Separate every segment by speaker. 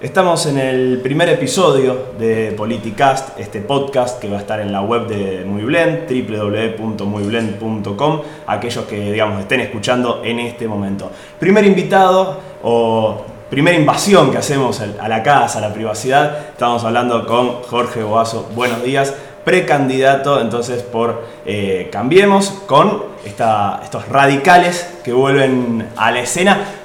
Speaker 1: Estamos en el primer episodio de Politicast, este podcast que va a estar en la web de Muyblend, www.muyblend.com, aquellos que digamos estén escuchando en este momento. Primer invitado o primera invasión que hacemos a la casa, a la privacidad, estamos hablando con Jorge Boazo. Buenos días, precandidato entonces por eh, Cambiemos con estos radicales que vuelven a la escena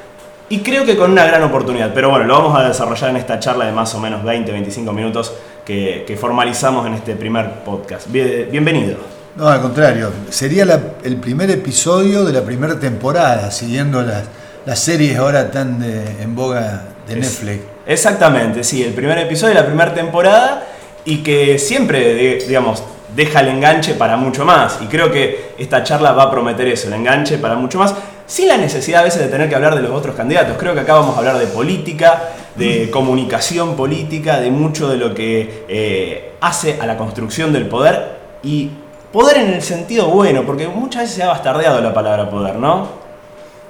Speaker 1: y creo que con una gran oportunidad. Pero bueno, lo vamos a desarrollar en esta charla de más o menos 20-25 minutos que, formalizamos en este primer podcast. bienvenido.
Speaker 2: No, al contrario, sería el primer episodio de la primera temporada, siguiendo las, las series ahora tan en boga de Netflix.
Speaker 1: Exactamente, sí, el primer episodio de la primera temporada y que siempre, digamos, deja el enganche para mucho más. Y creo que esta charla va a prometer eso, el enganche para mucho más sin la necesidad a veces de tener que hablar de los otros candidatos. Creo que acá vamos a hablar de política, de comunicación política, de mucho de lo que eh, hace a la construcción del poder y poder en el sentido bueno, porque muchas veces se ha bastardeado la palabra poder, ¿no?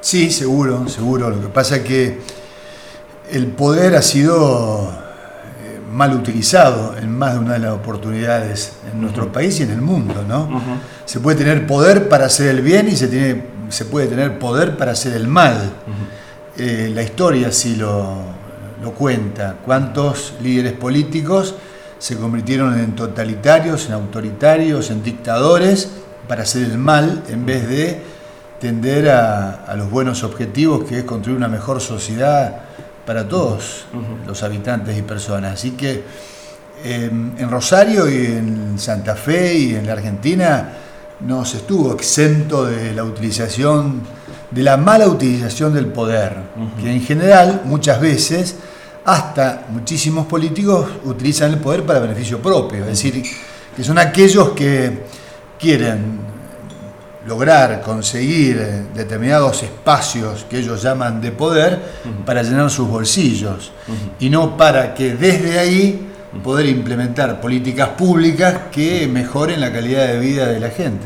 Speaker 2: Sí, seguro, seguro. Lo que pasa es que el poder ha sido mal utilizado en más de una de las oportunidades en nuestro país y en el mundo, ¿no? Se puede tener poder para hacer el bien y se tiene se puede tener poder para hacer el mal. Eh, la historia sí lo, lo, cuenta. ¿Cuántos líderes políticos se convirtieron en totalitarios, en autoritarios, en dictadores para hacer el mal en vez de tender a, los buenos objetivos que es construir una mejor sociedad para todos los habitantes y personas? Así que em, en Rosario y en Santa Fe y en la Argentina, no se estuvo exento de la utilización, de la mala utilización del poder, que en general muchas veces hasta muchísimos políticos utilizan el poder para beneficio propio, es decir, que son aquellos que quieren lograr conseguir determinados espacios que ellos llaman de poder para llenar sus bolsillos. Y no para que desde ahí poder implementar políticas públicas que mejoren la calidad de vida de la gente.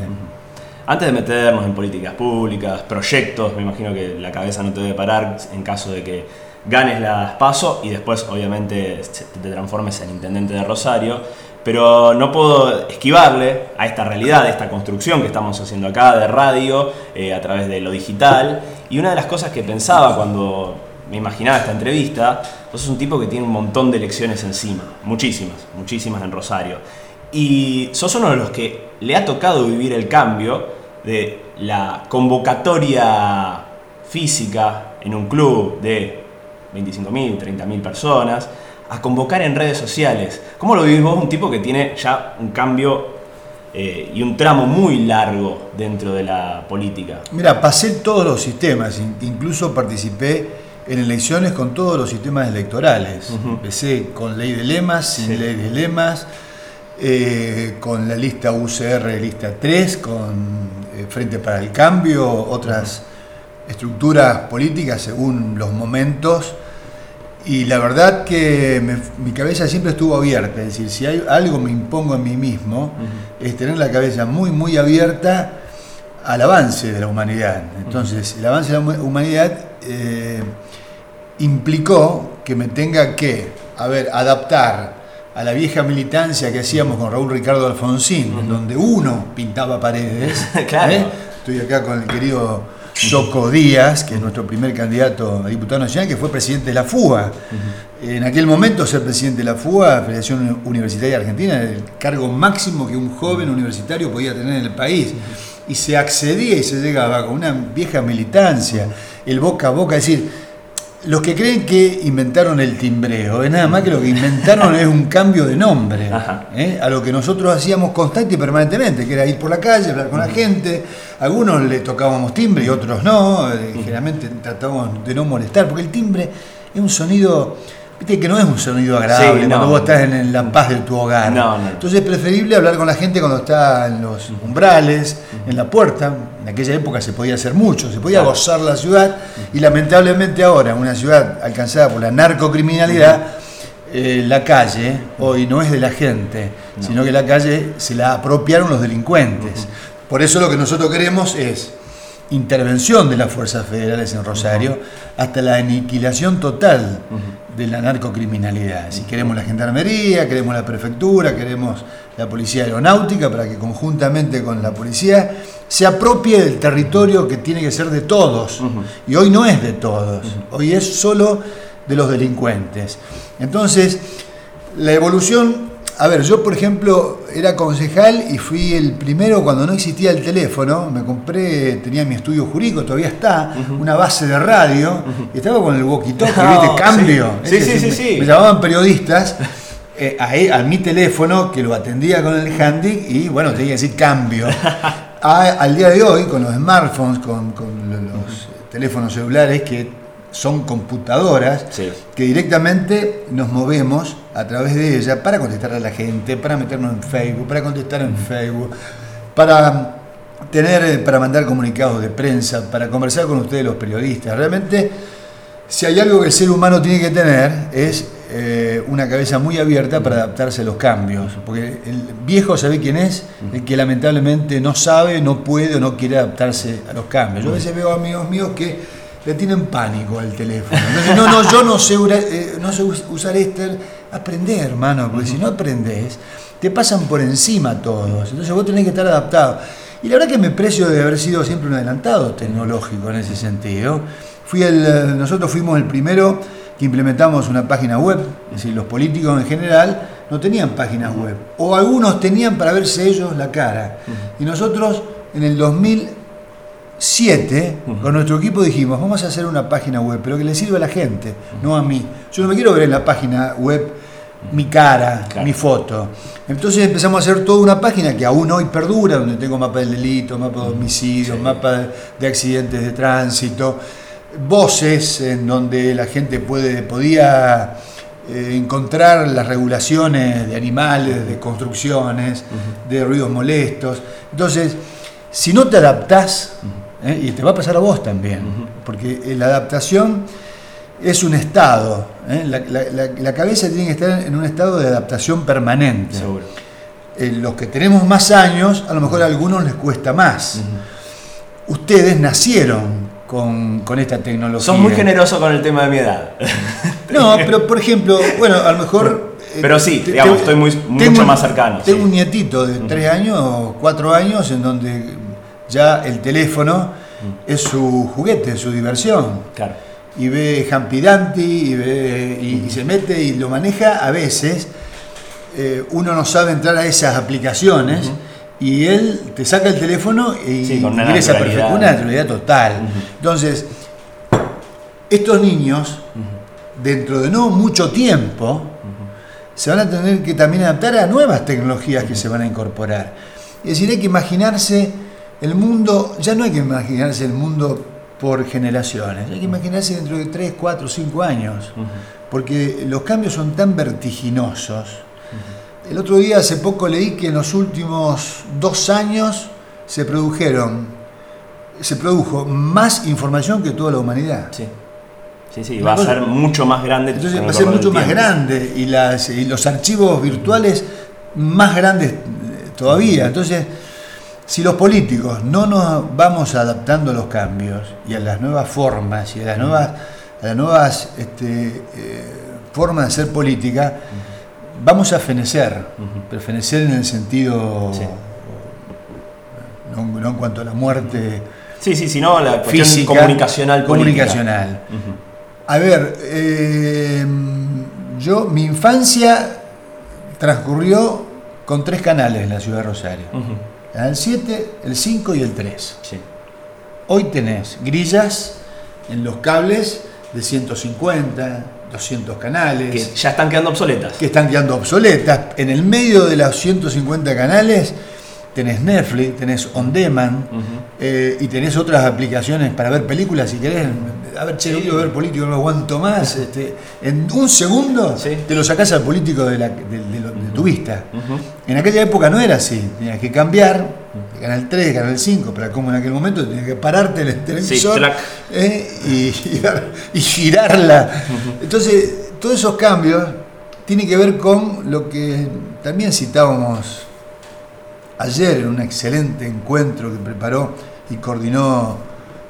Speaker 1: Antes de meternos en políticas públicas, proyectos, me imagino que la cabeza no te debe parar en caso de que ganes las PASO y después obviamente te transformes en intendente de Rosario, pero no puedo esquivarle a esta realidad, a esta construcción que estamos haciendo acá de radio, eh, a través de lo digital, y una de las cosas que pensaba cuando me imaginaba esta entrevista, vos sos un tipo que tiene un montón de elecciones encima, muchísimas, muchísimas en Rosario. Y sos uno de los que le ha tocado vivir el cambio de la convocatoria física en un club de 25.000, 30.000 personas, a convocar en redes sociales. ¿Cómo lo vivís vos, un tipo que tiene ya un cambio eh, y un tramo muy largo dentro de la política?
Speaker 2: Mira, pasé todos los sistemas, incluso participé en elecciones con todos los sistemas electorales. Empecé con ley de lemas, sin ley de lemas, eh, con la lista UCR, lista 3, con eh, Frente para el Cambio, otras estructuras políticas según los momentos. Y la verdad que mi cabeza siempre estuvo abierta, es decir, si hay algo me impongo a mí mismo, es tener la cabeza muy, muy abierta al avance de la humanidad. Entonces, el avance de la humanidad eh, implicó que me tenga que, a ver, adaptar a la vieja militancia que hacíamos con Raúl Ricardo Alfonsín, donde uno pintaba paredes. claro. ¿eh? Estoy acá con el querido Choco Díaz, que es nuestro primer candidato a diputado nacional, que fue presidente de la FUA. En aquel momento ser presidente de la FUA, Federación Universitaria Argentina, era el cargo máximo que un joven universitario podía tener en el país. Y se accedía y se llegaba con una vieja militancia, el boca a boca, es decir, los que creen que inventaron el timbreo, es nada más que lo que inventaron es un cambio de nombre ¿eh? a lo que nosotros hacíamos constante y permanentemente, que era ir por la calle, hablar con la gente. algunos le tocábamos timbre y otros no. Eh, generalmente tratábamos de no molestar, porque el timbre es un sonido Viste que no es un sonido agradable cuando vos estás en, la paz de tu hogar. Entonces es preferible hablar con la gente cuando está en los umbrales, en la puerta. En aquella época se podía hacer mucho, se podía gozar la ciudad. Y lamentablemente ahora, una ciudad alcanzada por la narcocriminalidad, eh, la calle hoy no es de la gente, sino que la calle se la apropiaron los delincuentes. Por eso lo que nosotros queremos es intervención de las fuerzas federales en Rosario hasta la aniquilación total de la narcocriminalidad. Si queremos la gendarmería, queremos la prefectura, queremos la policía aeronáutica para que conjuntamente con la policía se apropie del territorio que tiene que ser de todos. Y hoy no es de todos, hoy es solo de los delincuentes. Entonces, la evolución a ver, yo por ejemplo era concejal y fui el primero cuando no existía el teléfono, me compré, tenía mi estudio jurídico, todavía está, una base de radio, y estaba con el walkie-talkie, ¿viste? Cambio.
Speaker 1: Sí, sí, sí, sí,
Speaker 2: Me, llamaban periodistas eh, a, mi teléfono que lo atendía con el handy y bueno, tenía que decir cambio. al día de hoy, con los smartphones, con, con los teléfonos celulares que son computadoras que directamente nos movemos a través de ella para contestar a la gente, para meternos en Facebook, para contestar en Facebook, para tener, para mandar comunicados de prensa, para conversar con ustedes los periodistas. Realmente, si hay algo que el ser humano tiene que tener es eh, una cabeza muy abierta para adaptarse a los cambios, porque el viejo sabe quién es, el que lamentablemente no sabe, no puede o no quiere adaptarse a los cambios. Yo a veces veo amigos míos que le tienen pánico al teléfono. no, no, yo no sé, eh, no sé usar este. Aprender, hermano, porque si no aprendes, te pasan por encima todos. Entonces vos tenés que estar adaptado. Y la verdad que me precio de haber sido siempre un adelantado tecnológico en ese sentido. Fui el, nosotros fuimos el primero que implementamos una página web, es decir, los políticos en general no tenían páginas web, o algunos tenían para verse ellos la cara. Y nosotros en el 2000 7, con nuestro equipo dijimos, vamos a hacer una página web, pero que le sirva a la gente, no a mí. Yo no me quiero ver en la página web mi cara, mi foto. Entonces empezamos a hacer toda una página que aún hoy perdura, donde tengo mapa del delito, mapa de homicidios, mapa de accidentes de tránsito, voces en donde la gente puede, podía eh, encontrar las regulaciones de animales, de construcciones, de ruidos molestos. Entonces, si no te adaptás, ¿eh? y te va a pasar a vos también, porque eh, la adaptación es un estado, ¿eh? la, cabeza tiene que estar en un estado de adaptación permanente. Seguro. los que tenemos más años, a lo mejor a algunos les cuesta más. Ustedes nacieron con, esta tecnología.
Speaker 1: Son muy generosos con el tema de mi edad.
Speaker 2: no, pero por ejemplo, bueno, a lo mejor...
Speaker 1: Pero sí, digamos, estoy muy, mucho más cercano.
Speaker 2: Tengo un nietito de tres años, cuatro años, en donde ya el teléfono mm. es su juguete, su diversión. Y ve Hampidanti y, ve, y, se mete y lo maneja a veces. Eh, uno no sabe entrar a esas aplicaciones y él te saca el teléfono y
Speaker 1: sí, con una, naturalidad.
Speaker 2: una naturalidad total. Entonces, estos niños, dentro de no mucho tiempo, se van a tener que también adaptar a nuevas tecnologías que se van a incorporar. Es decir, hay que imaginarse el mundo, ya no hay que imaginarse el mundo por generaciones, hay que imaginarse dentro de 3, 4, 5 años, porque los cambios son tan vertiginosos. El otro día, hace poco, leí que en los últimos dos años se produjeron, se produjo más información que toda la humanidad.
Speaker 1: Sí. Sí, sí, va a ser mucho más grande.
Speaker 2: Entonces va a ser mucho más grande y, las, y los archivos virtuales más grandes todavía. Entonces, si los políticos no nos vamos adaptando a los cambios y a las nuevas formas y a las nuevas, a las nuevas este, eh, formas de hacer política, vamos a fenecer, pero fenecer en el sentido, no, en cuanto a la muerte.
Speaker 1: Sí, sí, sino la física, comunicacional.
Speaker 2: Comunicacional. A ver, eh, yo, mi infancia transcurrió con tres canales en la ciudad de Rosario el 7, el 5 y el 3. Hoy tenés grillas en los cables de 150, 200 canales.
Speaker 1: Que ya están quedando obsoletas.
Speaker 2: Que están quedando obsoletas. En el medio de los 150 canales tenés Netflix, tenés On Demand eh, y tenés otras aplicaciones para ver películas si querés. A ver, che, quiero ver político, no aguanto más. Este, en un segundo te lo sacás al político de, la, tu vista. En aquella época no era así, tenías que cambiar de Canal 3, Canal 5, pero como en aquel momento tenías que pararte el televisor eh, y, girarla. Entonces, todos esos cambios tienen que ver con lo que también citábamos ayer en un excelente encuentro que preparó y coordinó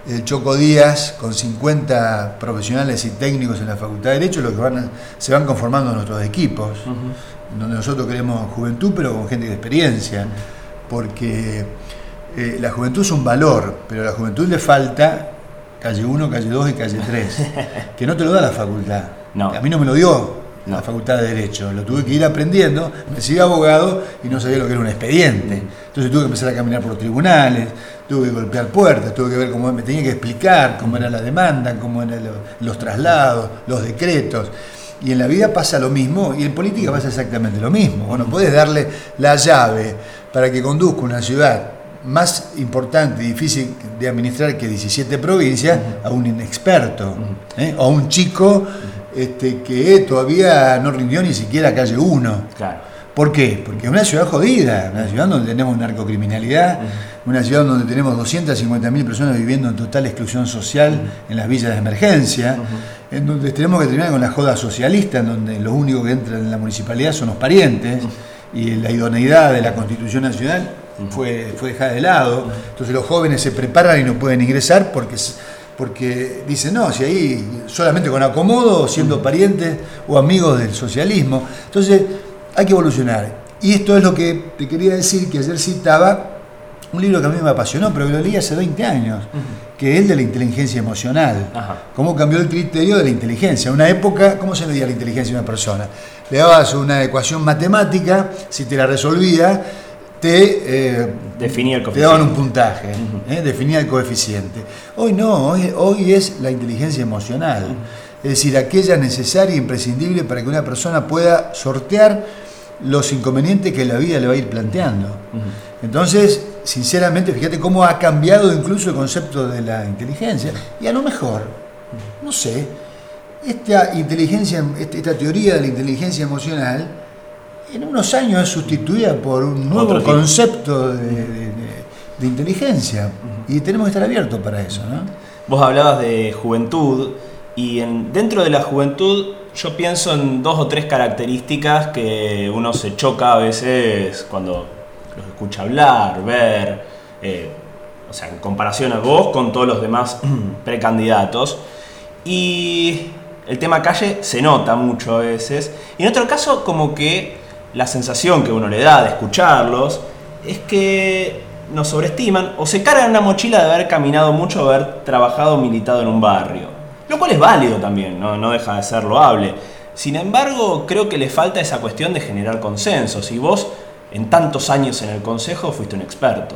Speaker 2: el Choco Díaz, con 50 profesionales y técnicos en la Facultad de Derecho, lo que van se van conformando nuestros equipos, donde nosotros queremos juventud, pero con gente de experiencia, porque eh, la juventud es un valor, pero a la juventud le falta calle 1, calle 2 y calle 3, que no te lo da la facultad. A mí no me lo dio la Facultad de Derecho. Lo tuve que ir aprendiendo, me sigue abogado y no sabía lo que era un expediente. Entonces tuve que empezar a caminar por tribunales, tuve que golpear puertas, tuve que ver cómo me tenía que explicar cómo era la demanda, cómo eran los traslados, los decretos. Y en la vida pasa lo mismo y en política pasa exactamente lo mismo. Bueno, puedes darle la llave para que conduzca una ciudad más importante y difícil de administrar que 17 provincias a un inexperto ¿eh? o a un chico este, que todavía no rindió ni siquiera calle 1. ¿Por qué? Porque es una ciudad jodida, una ciudad donde tenemos narcocriminalidad, una ciudad donde tenemos 250.000 personas viviendo en total exclusión social en las villas de emergencia, en donde tenemos que terminar con la joda socialista, en donde los únicos que entran en la municipalidad son los parientes, y la idoneidad de la Constitución Nacional fue, fue dejada de lado. Entonces los jóvenes se preparan y no pueden ingresar porque porque dicen, no, si ahí solamente con acomodo, siendo parientes o amigos del socialismo. Entonces, hay que evolucionar. Y esto es lo que te quería decir, que ayer citaba un libro que a mí me apasionó, pero que lo leí hace 20 años, que es el de la inteligencia emocional. Cómo cambió el criterio de la inteligencia. En una época, ¿cómo se medía la inteligencia de una persona? Le dabas una ecuación matemática, si te la resolvía, te,
Speaker 1: eh, definía el
Speaker 2: te daban un puntaje, eh, definía el coeficiente. Hoy no, hoy, hoy es la inteligencia emocional, es decir, aquella necesaria e imprescindible para que una persona pueda sortear los inconvenientes que la vida le va a ir planteando. Entonces, sinceramente, fíjate cómo ha cambiado incluso el concepto de la inteligencia. Y a lo mejor, no sé, esta inteligencia, esta teoría de la inteligencia emocional, en unos años es sustituida por un nuevo concepto de, inteligencia. Y tenemos que estar abiertos para eso. ¿no?
Speaker 1: Vos hablabas de juventud y en, dentro de la juventud yo pienso en dos o tres características que uno se choca a veces cuando los escucha hablar, ver, eh, o sea, en comparación a vos con todos los demás precandidatos. Y el tema calle se nota mucho a veces. Y en otro caso, como que la sensación que uno le da de escucharlos es que nos sobreestiman o se cargan una mochila de haber caminado mucho, haber trabajado, militado en un barrio. Lo cual es válido también, no, no deja de ser loable. Sin embargo, creo que le falta esa cuestión de generar consensos. Y vos, en tantos años en el Consejo, fuiste un experto.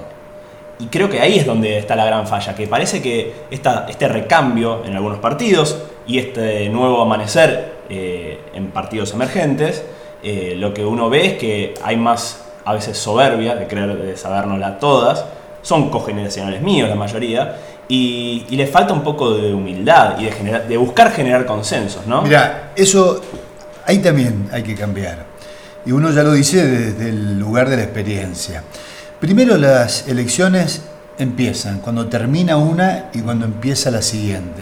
Speaker 1: Y creo que ahí es donde está la gran falla, que parece que esta, este recambio en algunos partidos y este nuevo amanecer eh, en partidos emergentes eh, lo que uno ve es que hay más a veces soberbia de creer de sabérnosla todas, son cogeneracionales míos la mayoría, y, y les falta un poco de humildad y de, de buscar generar consensos, ¿no?
Speaker 2: Mira, eso ahí también hay que cambiar. Y uno ya lo dice desde el lugar de la experiencia. Primero las elecciones empiezan, cuando termina una y cuando empieza la siguiente.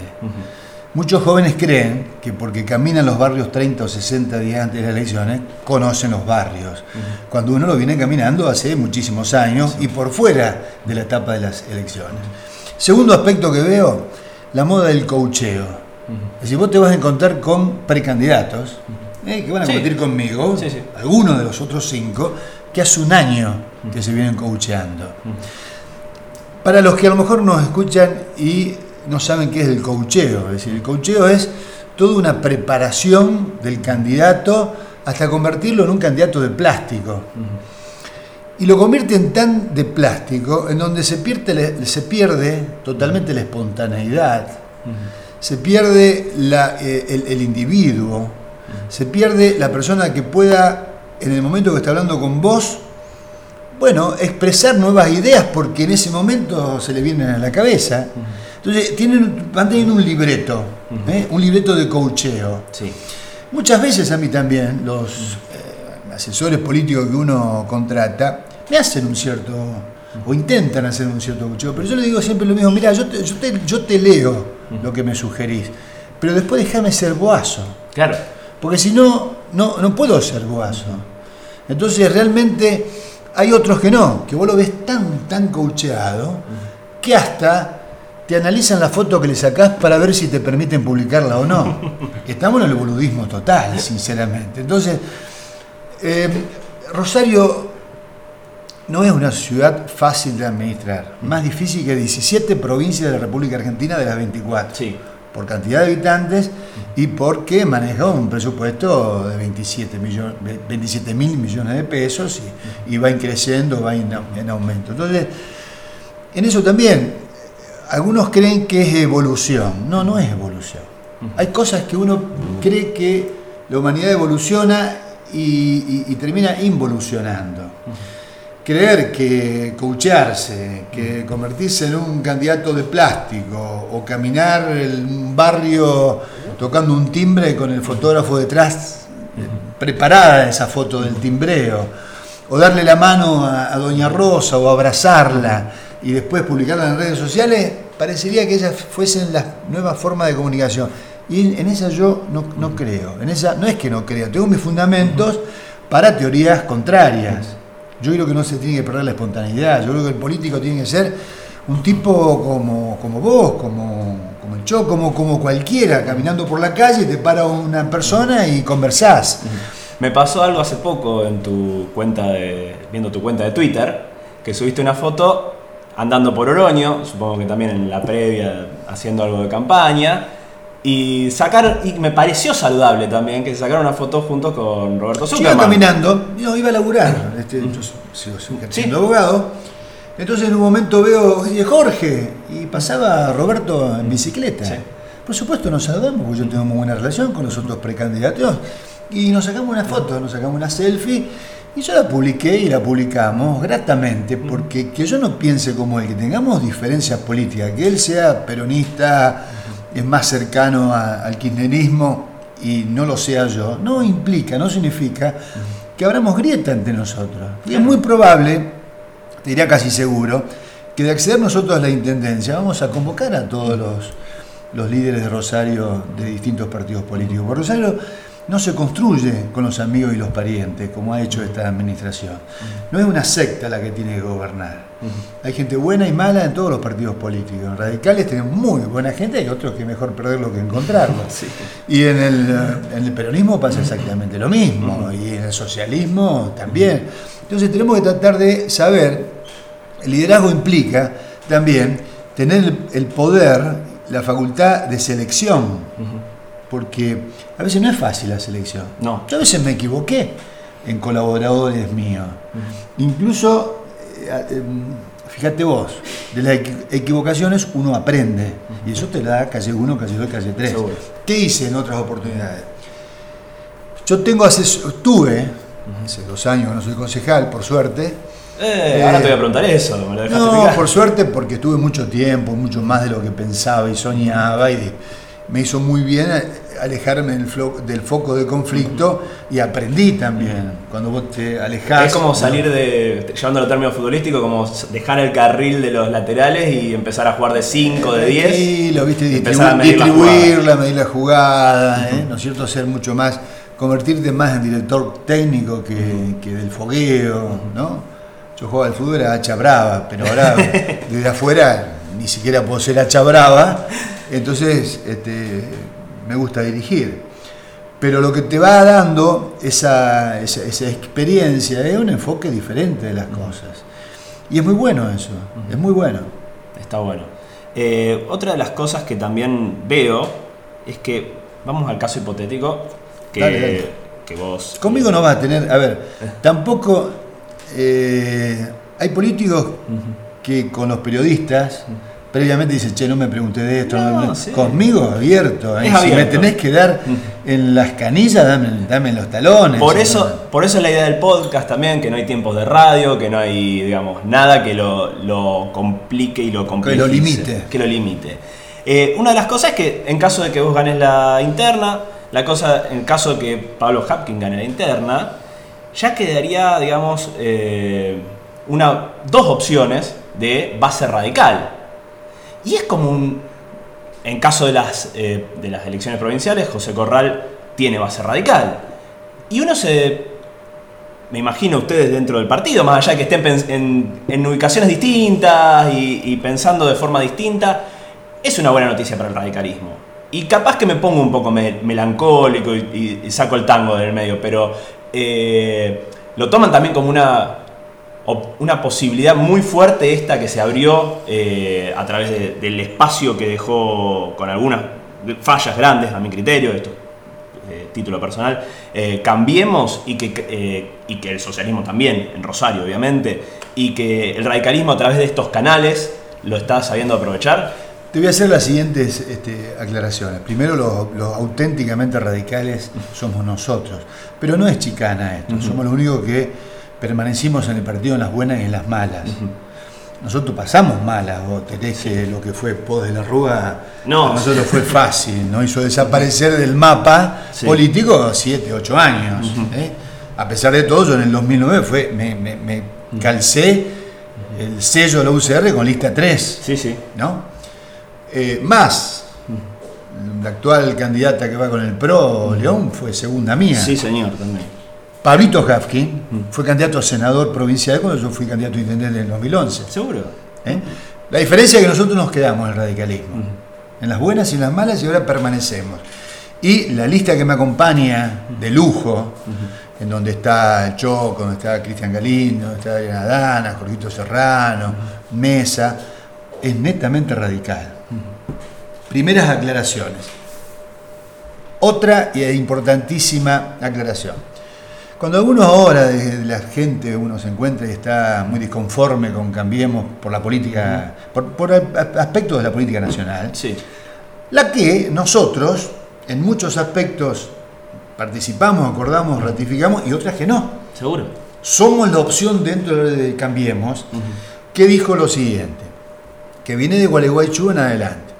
Speaker 2: Muchos jóvenes creen que porque caminan los barrios 30 o 60 días antes de las elecciones, conocen los barrios, cuando uno lo viene caminando hace muchísimos años y por fuera de la etapa de las elecciones. Segundo aspecto que veo, la moda del coacheo. Es decir, vos te vas a encontrar con precandidatos eh, que van a competir conmigo, algunos de los otros cinco, que hace un año que se vienen coacheando. Para los que a lo mejor nos escuchan y no saben qué es el cocheo. Es decir, el cocheo es toda una preparación del candidato hasta convertirlo en un candidato de plástico. Y lo convierten tan de plástico en donde se pierde, totalmente la espontaneidad, se pierde eh, el, individuo, se pierde la persona que pueda, en el momento que está hablando con vos, bueno, expresar nuevas ideas porque en ese momento se le vienen a la cabeza. Entonces, tienen, van teniendo un libreto, ¿eh? un libreto de coacheo. Sí. Muchas veces a mí también, los eh, asesores políticos que uno contrata, me hacen un cierto, o intentan hacer un cierto coacheo, pero yo le digo siempre lo mismo, mira, yo te, yo te, leo lo que me sugerís, pero después déjame ser boazo.
Speaker 1: Claro.
Speaker 2: Porque si no, no, no puedo ser boazo. Entonces, realmente hay otros que no, que vos lo ves tan, tan coacheado, que hasta te analizan la foto que le sacás para ver si te permiten publicarla o no. Estamos en el boludismo total, sinceramente. Entonces, eh, Rosario no es una ciudad fácil de administrar, más difícil que 17 provincias de la República Argentina de las 24.
Speaker 1: Sí.
Speaker 2: Por cantidad de habitantes y porque maneja un presupuesto de 27 mil millones de pesos y, va creciendo, va en aumento. Entonces, en eso también, algunos creen que es evolución. No, no es evolución. Hay cosas que uno cree que la humanidad evoluciona y, termina involucionando. Creer que coacharse, que convertirse en un candidato de plástico o caminar en un barrio tocando un timbre con el fotógrafo detrás, preparada esa foto del timbreo, o darle la mano a, a Doña Rosa o abrazarla y después publicarla en redes sociales, parecería que esas fuesen las nuevas formas de comunicación. Y en esa yo no, creo. En esa no es que no creo, tengo mis fundamentos para teorías contrarias. Yo creo que no se tiene que perder la espontaneidad. Yo creo que el político tiene que ser un tipo como, como vos, como, como el yo, como, como cualquiera, caminando por la calle, te para una persona y conversás.
Speaker 1: Me pasó algo hace poco en tu cuenta de, viendo tu cuenta de Twitter, que subiste una foto andando por Oroño, supongo que también en la previa haciendo algo de campaña, y sacar, y me pareció saludable también que sacaron una foto junto con Roberto Zuckerman.
Speaker 2: Iba caminando, no, iba a laburar, este, yo sigo, siendo abogado, entonces en un momento veo, oye Jorge, y pasaba Roberto en bicicleta. Por supuesto nos saludamos, porque yo tengo muy buena relación con los otros precandidatos, y nos sacamos una foto, nos sacamos una selfie, y yo la publiqué y la publicamos gratamente, porque que yo no piense como él, que tengamos diferencias políticas, que él sea peronista, es más cercano al kirchnerismo y no lo sea yo, no implica, no significa que abramos grieta entre nosotros. Y es muy probable, te diría casi seguro, que de acceder nosotros a la intendencia vamos a convocar a todos los, los líderes de Rosario de distintos partidos políticos. Por Rosario no se construye con los amigos y los parientes, como ha hecho esta administración. No es una secta la que tiene que gobernar. Hay gente buena y mala en todos los partidos políticos. Radicales tienen muy buena gente, hay otros que es mejor perderlo que encontrarlo. Y en el, peronismo pasa exactamente lo mismo, y en el socialismo también. Entonces tenemos que tratar de saber, el liderazgo implica también tener el poder, la facultad de selección porque a veces no es fácil la selección.
Speaker 1: No.
Speaker 2: Yo a veces me equivoqué en colaboradores míos. Incluso, eh, em, fíjate vos, de las equivocaciones uno aprende. Y eso te da calle 1, calle 2, calle 3. ¿Qué hice en otras oportunidades? Yo tengo tuve, hace dos años no soy concejal, por suerte.
Speaker 1: Eh, ahora te voy a preguntar eso, me lo
Speaker 2: No, por suerte porque tuve mucho tiempo, mucho más de lo que pensaba y soñaba. Y me hizo muy bien alejarme del, foco de conflicto y aprendí también. Cuando vos te alejás.
Speaker 1: Es como salir de, llevando el término futbolístico, como dejar el carril de los laterales y empezar a jugar de 5, de 10.
Speaker 2: Sí, lo viste, distribuirla, medir la jugada, ¿eh? ¿no es cierto? Ser mucho más, convertirte más en director técnico que, del fogueo, ¿no? Yo jugaba al fútbol a hacha brava, pero ahora desde afuera ni siquiera puedo ser hacha brava entonces, este, me gusta dirigir. Pero lo que te va dando esa, experiencia es un enfoque diferente de las cosas. Y es muy bueno eso, es muy bueno.
Speaker 1: Está bueno. Eh, otra de las cosas que también veo es que, vamos al caso hipotético, que, vos...
Speaker 2: Conmigo no vas a tener, a ver, eh. tampoco eh, hay políticos que con los periodistas previamente dice, che, no me pregunté de esto. Conmigo abierto. ¿eh? Si me tenés que dar en las canillas, dame, dame los talones.
Speaker 1: Por eso, por eso la idea del podcast también, que no hay tiempos de radio, que no hay, digamos, nada que lo, complique y lo complique.
Speaker 2: Que lo limite.
Speaker 1: Que lo limite. Eh, una de las cosas es que en caso de que vos ganes la interna, la cosa, en caso de que Pablo Hapkin gane la interna, ya quedaría, digamos, eh, una, dos opciones de base radical y es como un. En caso de las, eh, de las elecciones provinciales, José Corral tiene base radical. Y uno se. Me imagino ustedes dentro del partido, más allá de que estén en, ubicaciones distintas y, pensando de forma distinta, es una buena noticia para el radicalismo. Y capaz que me pongo un poco melancólico y, saco el tango del medio, pero eh, lo toman también como una, una posibilidad muy fuerte esta que se abrió eh, a través del espacio que dejó con algunas fallas grandes a mi criterio, esto eh, título personal, cambiemos y que, y que el socialismo también, en Rosario obviamente, y que el radicalismo a través de estos canales lo está sabiendo aprovechar
Speaker 2: te voy a hacer las siguientes este, aclaraciones. Primero, los, auténticamente radicales somos nosotros. Pero no es chicana esto. Somos los únicos que permanecimos en el partido en las buenas y en las malas. Nosotros pasamos malas, vos tenés que lo que fue Pos de la Rúa, no. nosotros fue fácil, ¿no? Hizo desaparecer del mapa político 7, 8 años. ¿eh? A pesar de todo, yo en el 2009 fue, me, me calcé el sello de la UCR con lista 3.
Speaker 1: Sí, sí.
Speaker 2: ¿No? Eh, más, la actual candidata que va con el PRO, León, fue segunda mía.
Speaker 1: Sí, señor, también.
Speaker 2: Pablito Hafkin fue candidato a senador provincial cuando yo fui candidato a intendente en el 2011.
Speaker 1: ¿Seguro?
Speaker 2: ¿Eh? La diferencia es que nosotros nos quedamos en el radicalismo. En las buenas y en las malas y ahora permanecemos. Y la lista que me acompaña de lujo, en donde está Choco, donde está Cristian Galindo, donde está Adriana Dana, Jorgito Serrano, Mesa, es netamente radical. Primeras aclaraciones. Otra y importantísima aclaración. Cuando algunos ahora de la gente uno se encuentra y está muy disconforme con Cambiemos por la política, por, aspectos de la política nacional,
Speaker 1: sí.
Speaker 2: la que nosotros en muchos aspectos participamos, acordamos, ratificamos y otras que no.
Speaker 1: Seguro.
Speaker 2: Somos la opción dentro de Cambiemos que dijo lo siguiente que viene de Gualeguaychú en adelante.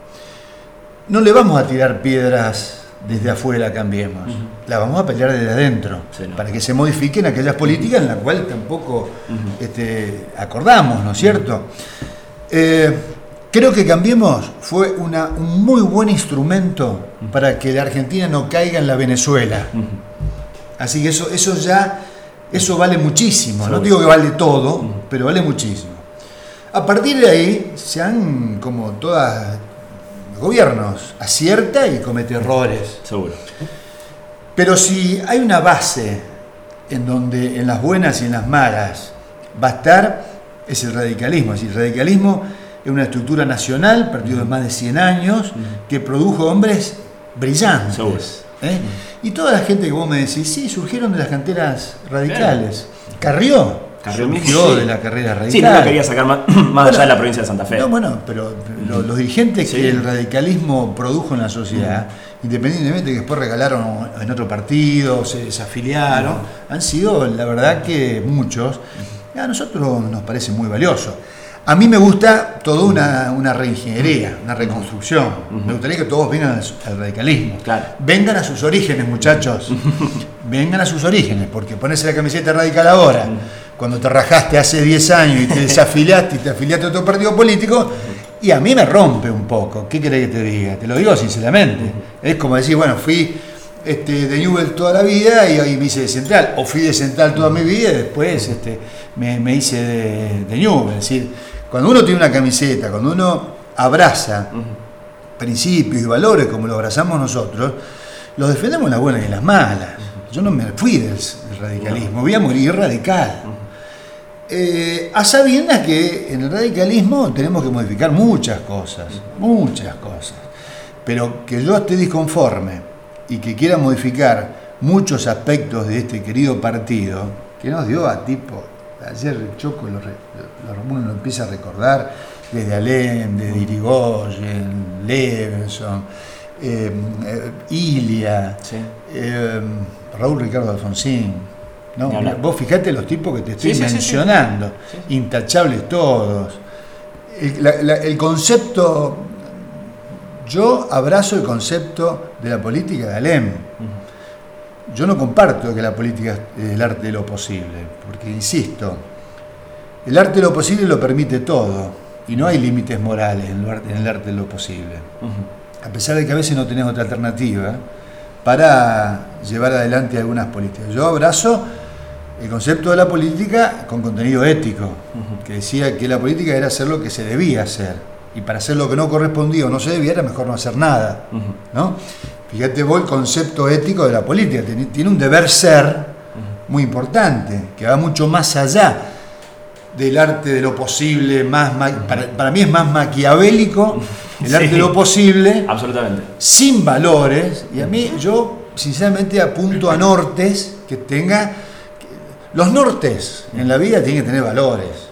Speaker 2: No le vamos a tirar piedras desde afuera, cambiemos. La vamos a pelear desde adentro, para que se modifiquen aquellas políticas en las cuales tampoco este, acordamos, ¿no es cierto? Eh, creo que Cambiemos fue una, un muy buen instrumento para que la Argentina no caiga en la Venezuela. Así que eso, eso ya, eso vale muchísimo. No digo que vale todo, pero vale muchísimo. A partir de ahí se han, como todos los gobiernos, acierta y comete errores.
Speaker 1: Seguro.
Speaker 2: Pero si hay una base en donde en las buenas y en las malas va a estar, es el radicalismo. Es decir, el radicalismo es una estructura nacional, partido de más de 100 años, que produjo hombres brillantes. ¿eh? Y toda la gente que vos me decís, sí, surgieron de las canteras radicales. Carrió,
Speaker 1: surgió
Speaker 2: de la carrera radical.
Speaker 1: Sí, no lo quería sacar más, allá de la provincia de Santa Fe.
Speaker 2: No, bueno, pero los, dirigentes que el radicalismo produjo en la sociedad, independientemente de que después regalaron en otro partido, se desafiliaron, han sido, la verdad, que muchos. A nosotros nos parece muy valioso. A mí me gusta toda una, una reingeniería, una reconstrucción. Me gustaría que todos vengan al, radicalismo.
Speaker 1: Claro.
Speaker 2: Vengan a sus orígenes, muchachos. vengan a sus orígenes, porque ponerse la camiseta radical ahora cuando te rajaste hace 10 años y te desafiliaste y te afiliaste a otro partido político, y a mí me rompe un poco. ¿Qué querés que te diga? Te lo digo sinceramente. Es como decir, bueno, fui este, de Newell toda la vida y ahí me hice de Central, o fui de Central toda mi vida y después este, me, hice de, de Newell. Es decir, cuando uno tiene una camiseta, cuando uno abraza principios y valores como lo abrazamos nosotros, los defendemos en las buenas y las malas. Yo no me fui del, radicalismo, voy a morir radical. Eh, a sabiendas que en el radicalismo tenemos que modificar muchas cosas, muchas cosas, pero que yo esté disconforme y que quiera modificar muchos aspectos de este querido partido, que nos dio a tipo, ayer Choco lo, lo, lo empieza a recordar, desde Alem, desde Irigoyen, Levenson, eh, eh, Ilia, Raúl Ricardo Alfonsín, ¿no? Vos fijate los tipos que te estoy mencionando, intachables todos. El, concepto, yo abrazo el concepto de la política de Alem. Yo no comparto que la política es el arte de lo posible, porque insisto, el arte de lo posible lo permite todo y no hay límites morales en el arte de lo posible. A pesar de que a veces no tenés otra alternativa para llevar adelante algunas políticas. Yo abrazo el concepto de la política con contenido ético, que decía que la política era hacer lo que se debía hacer, y para hacer lo que no correspondía o no se debía era mejor no hacer nada. ¿no? Fíjate vos el concepto ético de la política, tiene, un deber ser muy importante, que va mucho más allá del arte de lo posible, más para, mí es más maquiavélico el arte de lo posible,
Speaker 1: absolutamente.
Speaker 2: sin valores, y a mí yo sinceramente apunto a nortes que tenga... Los nortes en la vida tienen que tener valores.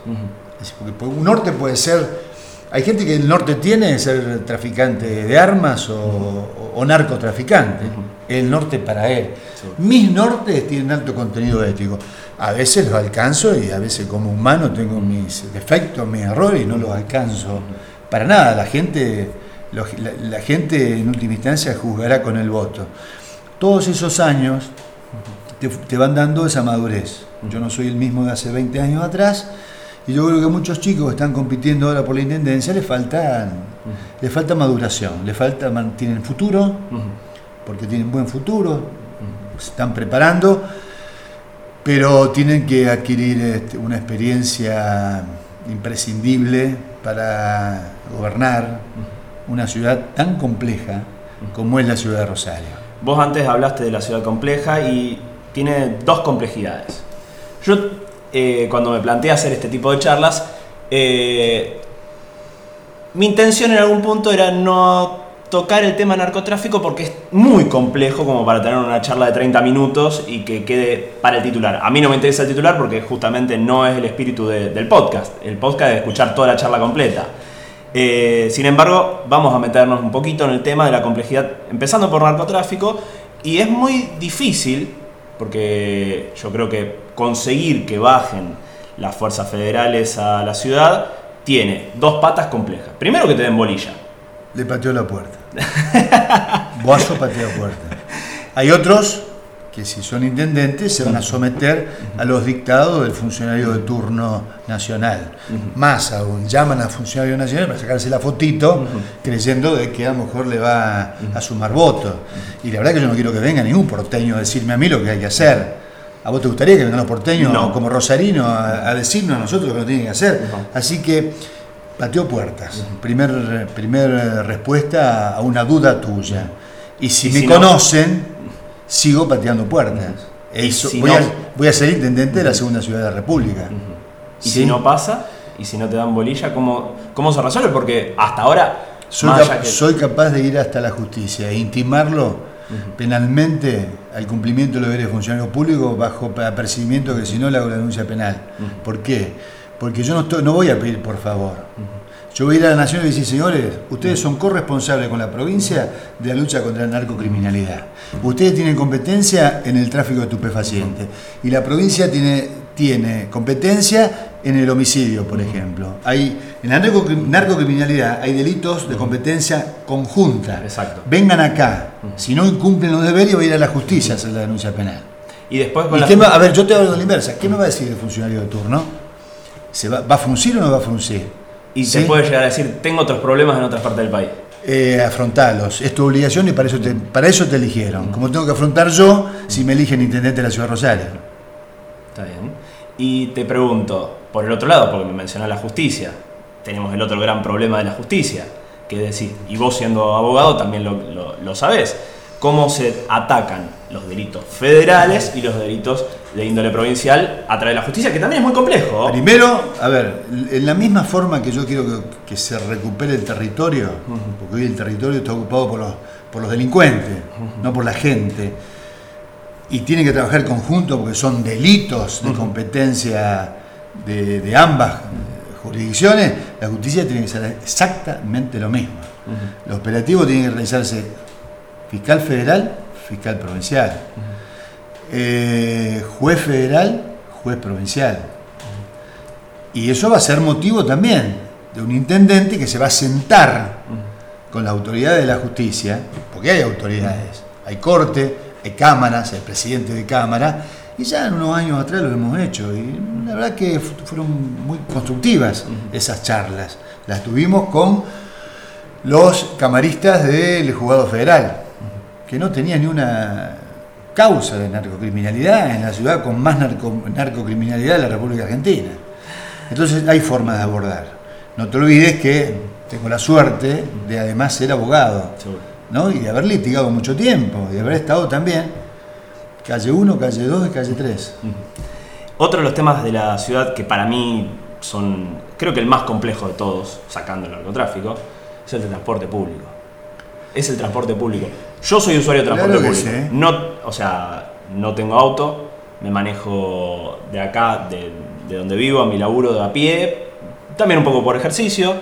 Speaker 2: Porque un norte puede ser hay gente que el norte tiene de ser traficante de armas o, narcotraficante. El norte para él. Mis nortes tienen alto contenido ético. A veces los alcanzo y a veces como humano tengo mis defectos, mis errores y no los alcanzo para nada. La gente, la, gente en última instancia juzgará con el voto. Todos esos años te, te van dando esa madurez. Yo no soy el mismo de hace 20 años atrás y yo creo que muchos chicos que están compitiendo ahora por la intendencia les falta, falta maduración, les falta, tienen futuro, porque tienen buen futuro, se están preparando, pero tienen que adquirir este, una experiencia imprescindible para gobernar una ciudad tan compleja como es la ciudad de Rosario.
Speaker 1: Vos antes hablaste de la ciudad compleja y tiene dos complejidades. Yo eh, cuando me planteé hacer este tipo de charlas, eh, mi intención en algún punto era no tocar el tema narcotráfico porque es muy complejo como para tener una charla de 30 minutos y que quede para el titular. A mí no me interesa el titular porque justamente no es el espíritu del podcast. El podcast es escuchar toda la charla completa. Eh, sin embargo, vamos a meternos un poquito en el tema de la complejidad, empezando por narcotráfico, y es muy difícil porque yo creo que conseguir que bajen las fuerzas federales a la ciudad tiene dos patas complejas. Primero que te den bolilla.
Speaker 2: Le pateó la puerta. Boazo pateó la puerta. Hay otros que si son intendentes se van a someter a los dictados del funcionario de turno nacional. Más aún, llaman al funcionario nacional para sacarse la fotito, creyendo de que a lo mejor le va a, sumar votos. Y la verdad que yo no quiero que venga ningún porteño a decirme a mí lo que hay que hacer. ¿A vos te gustaría que vengan los porteños como Rosarino a, decirnos a nosotros lo que no tienen que hacer? Así que pateó puertas. Primer, primer respuesta a una duda tuya. Y si, me conocen sigo pateando puertas. voy, a, ser intendente de la segunda ciudad de la República.
Speaker 1: Y si no pasa, y si no te dan bolilla, ¿cómo, cómo se resuelve? Porque hasta ahora...
Speaker 2: Soy, capaz de ir hasta la justicia e intimarlo penalmente al cumplimiento de los deberes de funcionario público bajo apercibimiento que si no le hago la denuncia penal. ¿Por qué? Porque yo no, estoy, no voy a pedir por favor. Yo voy a ir a la Nación y decir, señores, ustedes son corresponsables con la provincia de la lucha contra la narcocriminalidad. Ustedes tienen competencia en el tráfico de estupefacientes. Y la provincia tiene, tiene competencia en el homicidio, por ejemplo. Hay, en la narcocriminalidad hay delitos de competencia conjunta.
Speaker 1: Exacto.
Speaker 2: Vengan acá. Si no incumplen los deberes, voy a ir a la justicia a hacer la denuncia penal.
Speaker 1: Y después
Speaker 2: con la... a ver, yo te hablo de la inversa. ¿Qué me va a decir el funcionario de turno? ¿Se va, ¿Va a fruncir o no va a fruncir?
Speaker 1: Y se puede llegar a decir, tengo otros problemas en otras partes del país.
Speaker 2: Eh, afrontalos, es tu obligación y para eso te, para eso te eligieron. Como tengo que afrontar yo si me eligen intendente de la ciudad de Rosario.
Speaker 1: Está bien. Y te pregunto, por el otro lado, porque me mencionó la justicia, tenemos el otro gran problema de la justicia, que decir, y vos siendo abogado también lo, lo, lo sabés cómo se atacan los delitos federales y los delitos de índole provincial a través de la justicia, que también es muy complejo.
Speaker 2: Primero, a ver, en la misma forma que yo quiero que, se recupere el territorio, porque hoy el territorio está ocupado por los, por los delincuentes, no por la gente, y tienen que trabajar conjunto porque son delitos de competencia de, ambas jurisdicciones, la justicia tiene que ser exactamente lo mismo. Los operativos tienen que realizarse fiscal federal, fiscal provincial. Eh, juez federal, juez provincial. Y eso va a ser motivo también de un intendente que se va a sentar con la autoridad de la justicia, porque hay autoridades, hay corte, hay cámaras, hay presidente de cámara, y ya en unos años atrás lo hemos hecho, y la verdad que fueron muy constructivas esas charlas. Las tuvimos con los camaristas del juzgado federal, que no tenía ni una causa de narcocriminalidad en la ciudad con más narcocriminalidad de la República Argentina. Entonces hay formas de abordar. No te olvides que tengo la suerte de además ser abogado, ¿no? Y de haber litigado mucho tiempo, y de haber estado también calle 1, calle 2 y calle 3.
Speaker 1: Otro de los temas de la ciudad que para mí son, creo que el más complejo de todos, sacando el narcotráfico, es el de transporte público. Es el transporte público. Yo soy usuario de transporte público. No, o sea, no tengo auto, me manejo de acá, de, de donde vivo, a mi laburo de a pie, también un poco por ejercicio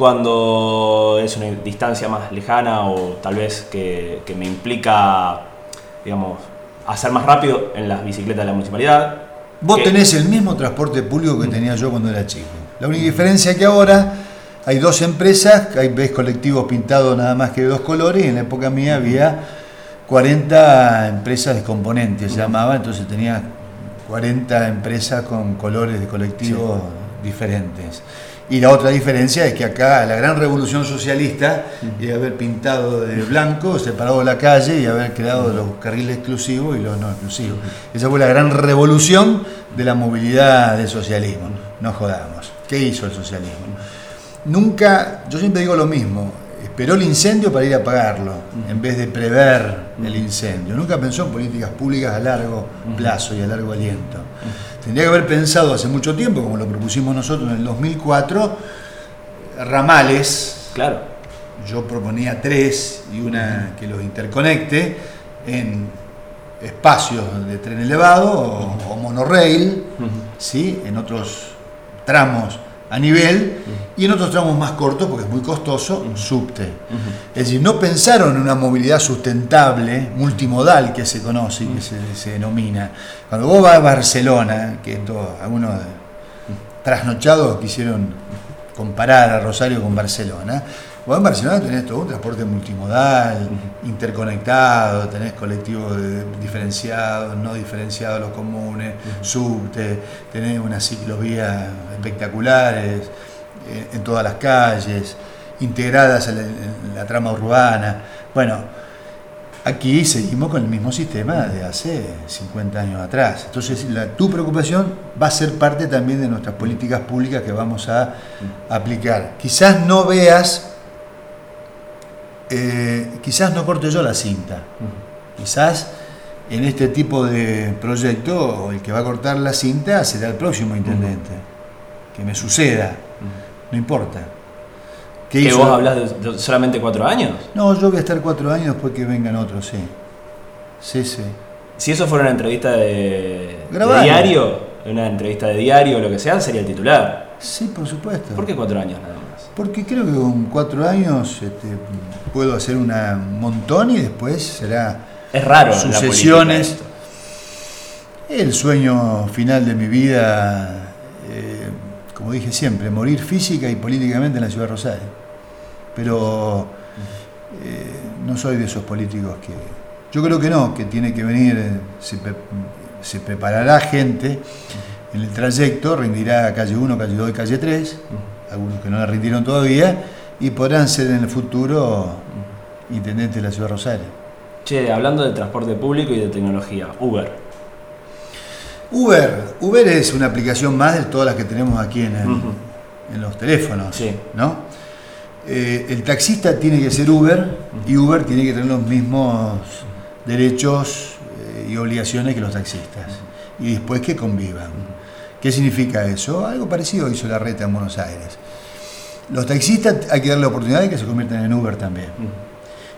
Speaker 1: cuando es una distancia más lejana o tal vez que, me implica, digamos, hacer más rápido en las bicicletas de la municipalidad.
Speaker 2: Vos tenés el mismo transporte público que tenía yo cuando era chico. La única diferencia es que ahora hay dos empresas, hay ves colectivos pintados nada más que de dos colores, y en la época mía había 40 empresas de componentes, se llamaba, entonces tenía 40 empresas con colores de colectivos diferentes. Y la otra diferencia es que acá la gran revolución socialista y haber pintado de blanco, separado la calle y haber creado los carriles exclusivos y los no exclusivos. Esa fue la gran revolución de la movilidad del socialismo. No jodamos. ¿Qué hizo el socialismo? Nunca, yo siempre digo lo mismo, esperó el incendio para ir a apagarlo, en vez de prever el incendio. Nunca pensó en políticas públicas a largo plazo y a largo aliento. Tendría que haber pensado hace mucho tiempo, como lo propusimos nosotros en el 2004, ramales.
Speaker 1: Claro.
Speaker 2: Yo proponía tres y una que los interconecte en espacios de tren elevado o, monorail, ¿sí? en otros tramos a nivel y en otros tramos más cortos, porque es muy costoso, subte. Es decir, no pensaron en una movilidad sustentable, multimodal que se conoce y que se, denomina. Cuando vos vas a Barcelona, que esto, algunos trasnochados quisieron comparar a Rosario con Barcelona, Vos en Barcelona tenés todo un transporte multimodal, interconectado, tenés colectivos diferenciados, no diferenciados los comunes, subte, tenés unas ciclovías espectaculares eh, en, todas las calles, integradas en la, trama urbana. Bueno, aquí seguimos con el mismo sistema de hace 50 años atrás. Entonces, tu preocupación va a ser parte también de nuestras políticas públicas que vamos a aplicar. Quizás no veas eh, quizás no corte yo la cinta. Quizás en este tipo de proyecto el que va a cortar la cinta será el próximo intendente. Que me suceda. No importa.
Speaker 1: ¿Que vos hablas de, solamente cuatro años?
Speaker 2: No, yo voy a estar cuatro años después que vengan otros, sí. Sí, sí.
Speaker 1: Si eso fuera una entrevista de, diario, una entrevista de diario o lo que sea, sería el titular.
Speaker 2: Sí, por supuesto.
Speaker 1: ¿Por qué cuatro años nada más?
Speaker 2: Porque creo que con cuatro años este, puedo hacer un montón y después será
Speaker 1: es raro
Speaker 2: sucesiones. el sueño final de mi vida, eh, como dije siempre, morir física y políticamente en la ciudad de Rosario. Pero eh, no soy de esos políticos que... Yo creo que no, que tiene que venir, eh, se, preparará gente en el trayecto, rendirá calle 1, calle 2 y calle 3, algunos que no la rindieron todavía, y podrán ser en el futuro intendente de la ciudad de Rosario.
Speaker 1: Che, hablando de transporte público y de tecnología, Uber.
Speaker 2: Uber, Uber es una aplicación más de todas las que tenemos aquí en, en los teléfonos, sí. ¿no? Eh, el taxista tiene que ser Uber y Uber tiene que tener los mismos derechos eh, y obligaciones que los taxistas y después que convivan. ¿Qué significa eso? Algo parecido hizo la reta en Buenos Aires. Los taxistas hay que darle la oportunidad de que se conviertan en Uber también.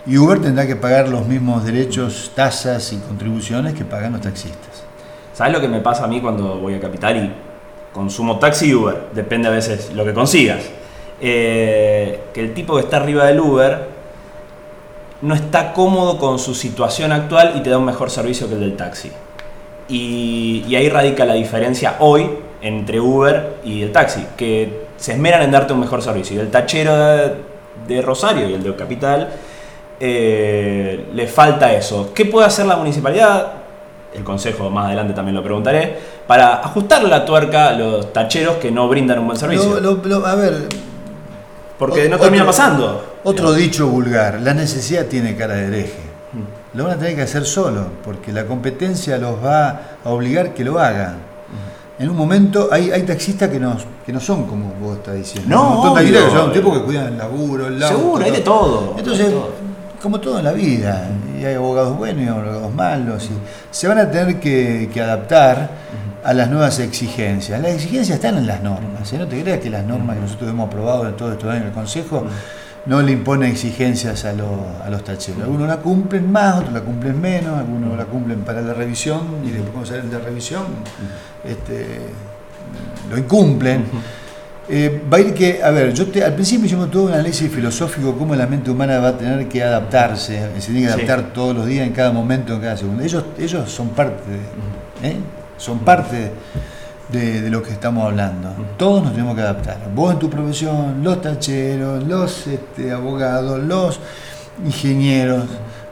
Speaker 2: Y Uber tendrá que pagar los mismos derechos, tasas y contribuciones que pagan los taxistas.
Speaker 1: ¿Sabes lo que me pasa a mí cuando voy a Capital y consumo taxi y Uber? Depende a veces lo que consigas. Eh, que el tipo que está arriba del Uber no está cómodo con su situación actual y te da un mejor servicio que el del taxi. Y, ahí radica la diferencia hoy entre Uber y el taxi, que se esmeran en darte un mejor servicio. Y el tachero de, Rosario y el de Capital eh, le falta eso. ¿Qué puede hacer la municipalidad? El consejo más adelante también lo preguntaré, para ajustar la tuerca a los tacheros que no brindan un buen servicio.
Speaker 2: a ver.
Speaker 1: Porque no termina pasando.
Speaker 2: Otro dicho vulgar, la necesidad tiene cara de hereje lo van a tener que hacer solo, porque la competencia los va a obligar que lo hagan. En un momento hay, hay taxistas que no, que no son como vos estás diciendo.
Speaker 1: No,
Speaker 2: Un de
Speaker 1: obvio.
Speaker 2: que son tipos que cuidan el laburo, el auto,
Speaker 1: Seguro, hay de todo.
Speaker 2: Entonces,
Speaker 1: hay de todo.
Speaker 2: como todo en la vida, y hay abogados buenos y abogados malos, y se van a tener que, que adaptar a las nuevas exigencias. Las exigencias están en las normas, ¿eh? no te creas que las normas que nosotros hemos aprobado en todo estos años en el Consejo no le imponen exigencias a, los- a los tacheros. Algunos la cumplen más, otros la cumplen menos, algunos la cumplen para la revisión y después cuando salen de revisión este, lo incumplen. Eh, va a ir que, a ver, yo te- al principio hicimos todo un análisis filosófico cómo la mente humana va a tener que adaptarse, se tiene que
Speaker 1: Sí.
Speaker 2: adaptar todos los días, en cada momento, en cada segundo. Ellos, ellos son parte, ¿eh? son parte de, de lo que estamos hablando. Todos nos tenemos que adaptar. Vos en tu profesión, los tacheros, los este, abogados, los ingenieros,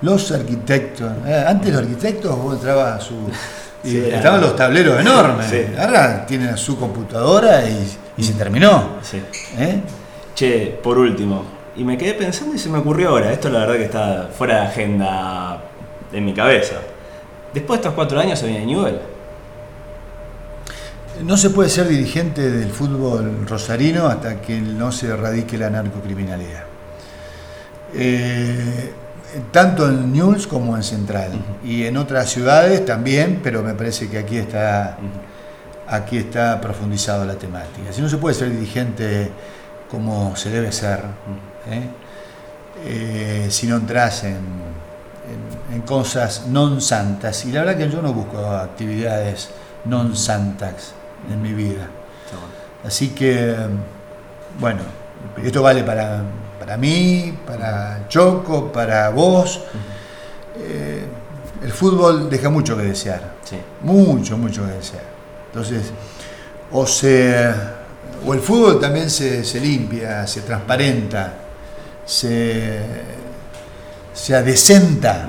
Speaker 2: los arquitectos. Eh, antes los arquitectos vos entrabas a su...
Speaker 1: Sí,
Speaker 2: estaban los tableros enormes.
Speaker 1: Sí.
Speaker 2: Ahora tienen su computadora y, y se terminó.
Speaker 1: Sí.
Speaker 2: ¿eh?
Speaker 1: Che, por último, y me quedé pensando y se me ocurrió ahora, esto la verdad que está fuera de agenda en mi cabeza. Después de estos cuatro años se viene Newell.
Speaker 2: No se puede ser dirigente del fútbol rosarino hasta que no se erradique la narcocriminalidad. Eh, tanto en News como en Central. Y en otras ciudades también, pero me parece que aquí está, aquí está profundizado la temática. Si no se puede ser dirigente como se debe ser, ¿eh? Eh, si no entras en, en- en cosas non santas. Y la verdad que yo no busco actividades non santas en mi vida. Así que, bueno, esto vale para, para mí, para Choco, para vos. Eh, el fútbol deja mucho que desear,
Speaker 1: Sí.
Speaker 2: mucho, mucho que desear. Entonces, o, se, o el fútbol también se, se limpia, se transparenta, se, se adecenta,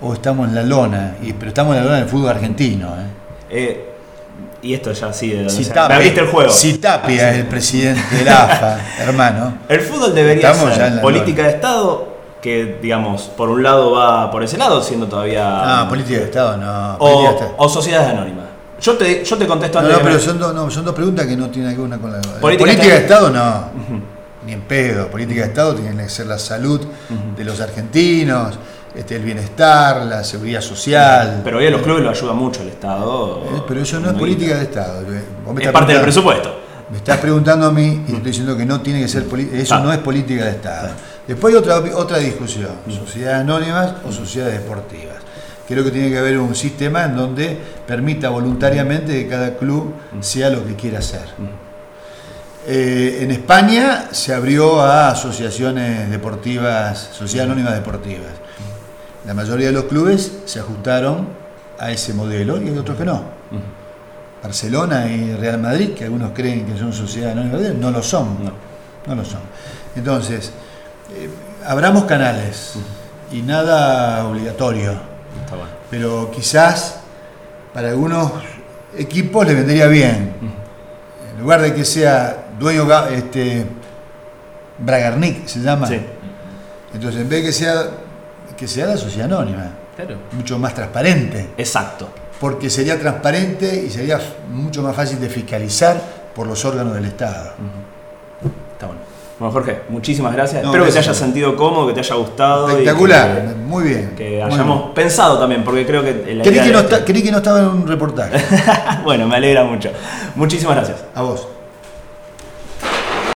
Speaker 2: o estamos en la lona, y, pero estamos en la lona del fútbol argentino. ¿eh?
Speaker 1: Eh, y esto ya sí, de
Speaker 2: Si
Speaker 1: sea.
Speaker 2: Tapia,
Speaker 1: me abriste el juego.
Speaker 2: si Tapia es el presidente de la AFA, hermano.
Speaker 1: El fútbol debería
Speaker 2: Estamos
Speaker 1: ser política de Estado, que digamos, por un lado va por ese lado, siendo todavía...
Speaker 2: No, política de Estado, no. de
Speaker 1: o,
Speaker 2: Estado.
Speaker 1: o sociedades anónimas. Yo te, yo te contesto
Speaker 2: No,
Speaker 1: antes
Speaker 2: no,
Speaker 1: de-
Speaker 2: pero son, dos, no, son dos preguntas que no tienen que ver una con la otra.
Speaker 1: Política
Speaker 2: Política,
Speaker 1: de
Speaker 2: de Estado no, ni en pedo. Política de Estado tiene que ser la salud de los argentinos, este, el bienestar, la seguridad social.
Speaker 1: Pero hoy a los clubes lo ayuda mucho el Estado.
Speaker 2: Eh, pero eso no es política de Estado.
Speaker 1: Es parte del presupuesto.
Speaker 2: Me estás preguntando a mí y estoy diciendo que no tiene que ser política. Eso
Speaker 1: Ah.
Speaker 2: no es política de Estado. Después hay otra, otra discusión: sociedades anónimas o sociedades deportivas. Creo que tiene que haber un sistema en donde permita voluntariamente que cada club sea lo que quiera hacer. Eh, en España se abrió a asociaciones deportivas, sociedades anónimas deportivas. La mayoría de los clubes se ajustaron a ese modelo y hay otros que no. Barcelona y Real Madrid, que algunos creen que son sociedades anónimas, no lo son.
Speaker 1: No.
Speaker 2: No lo son. Entonces, eh, abramos canales y nada obligatorio,
Speaker 1: Está bueno.
Speaker 2: pero quizás para algunos equipos les vendría bien. En lugar de que sea dueño este, Bragarnik, se llama.
Speaker 1: Sí.
Speaker 2: Entonces, en vez de que sea, que sea la sociedad anónima,
Speaker 1: Claro.
Speaker 2: mucho más transparente
Speaker 1: Exacto.
Speaker 2: porque sería transparente y sería mucho más fácil de fiscalizar por los órganos del Estado.
Speaker 1: Está bueno. Bueno, Jorge, muchísimas gracias.
Speaker 2: No,
Speaker 1: Espero que te hayas sentido cómodo, que te haya gustado.
Speaker 2: Espectacular, muy bien.
Speaker 1: Que, hayamos
Speaker 2: bien.
Speaker 1: pensado también, porque creo que. la
Speaker 2: Creí que, no esta- creí que no estaba en un reportaje.
Speaker 1: bueno, me alegra mucho. Muchísimas gracias.
Speaker 2: A vos.